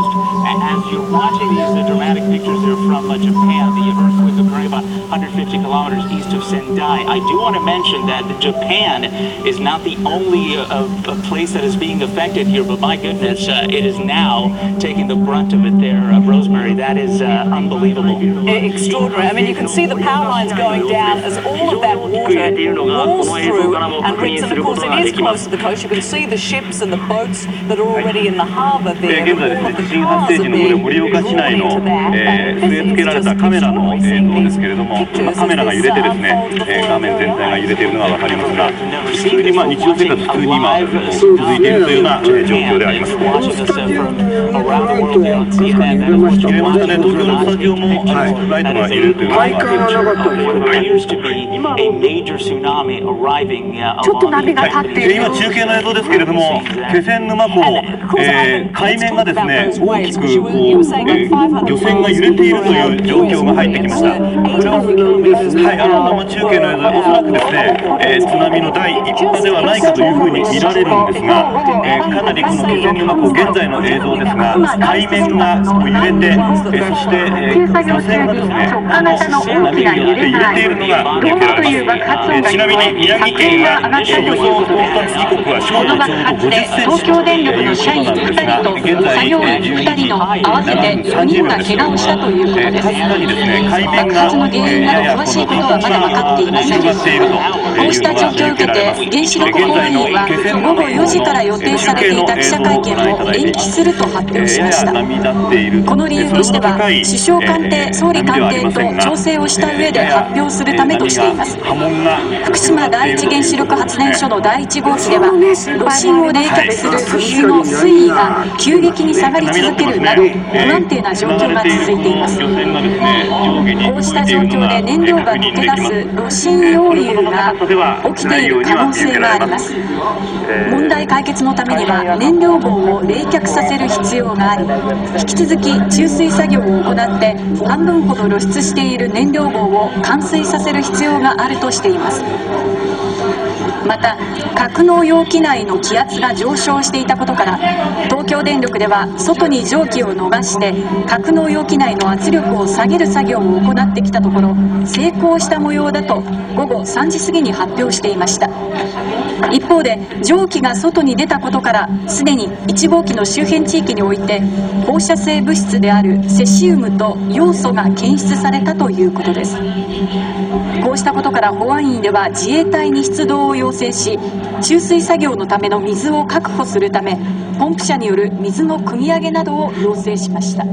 arriving coast. And as you're watching these uh, dramatic pictures there from uh, Japan, the earthquake occurring about 150 kilometers east of Sendai, I do want to mention that Japan is not the only uh, uh, place that is being affected here, but my goodness, uh, it is now taking the brunt of it there. Uh, Rosemary, that is uh, unbelievable. Extraordinary. I mean, you can see the power lines going down as all of that water rolls through and brings, and of course it is close to the coast. You can see the ships and the boats that are already in the harbour え there. ー現在 All です of ね、the 地震発 cars 生 are 時のこれ being 盛岡市内の.えー、据え付けられたカメラの映像ですけれども、今カメラが揺れてですね、えー画面全体が揺れているのが分かりますが、普通にまあ日常生活普通に今続いているというような、えー状況であります。Uh, 揺れましたね、東京のスタジオも、あのライトが揺れるというのが、uh, ちょっと波が立っている。で今、中継の映像ですけれども、気仙沼港、えー海面がですね、大きくこう、えー漁船が揺れているという状況が入ってきました。これは、はい、あの生中継の映像、おそらくですね、えー津波の第一波ではないかというふうに見られるんですが、えーかなりこの気仙沼港、現在の映像ですが、海面がこう揺れて、えーそして、えー漁船がですね、あの波によって揺れているのが見受けられます。えーちなみに宮城県は、えー予想到達時刻は正午ちょうど50センチ東京電力の社員2人と作業員2人の合わせて4人が怪我をしたということです。爆発の原因など詳しいことはまだ分かっていません。こうした状況を受けて、原子力公園は午後4時から予定されていた記者会見を延期すると発表しました。この理由としては、首相官邸、総理官邸と調整をした上で発表するためとしています。福島第一原子力発電所の第1号機では、炉心を冷却する水の水位が急激に下がり続けるなど、不安定な状況が続いています。こうした状況で燃料が溶け出す炉心溶融が起きている可能性があります。問題解決のためには燃料棒を冷却させる必要があり、引き続き注水作業を行って半分ほど露出している燃料棒を完水させる必要があるとしています。また格納容器内の気圧が上昇していたことから東京電力では外に蒸気を逃して格納容器内の圧力を下げる作業を行ってきたところ成功した模様だと午後3時過ぎに発表していました。一方で蒸気が外に出たことからすでに1号機の周辺地域において放射性物質であるセシウムとヨウ素が検出されたということです。こうしたことから保安院では自衛隊に出動を要請し注水作業のための水を確保するためポンプ車による水の汲み上げなどを要請しました。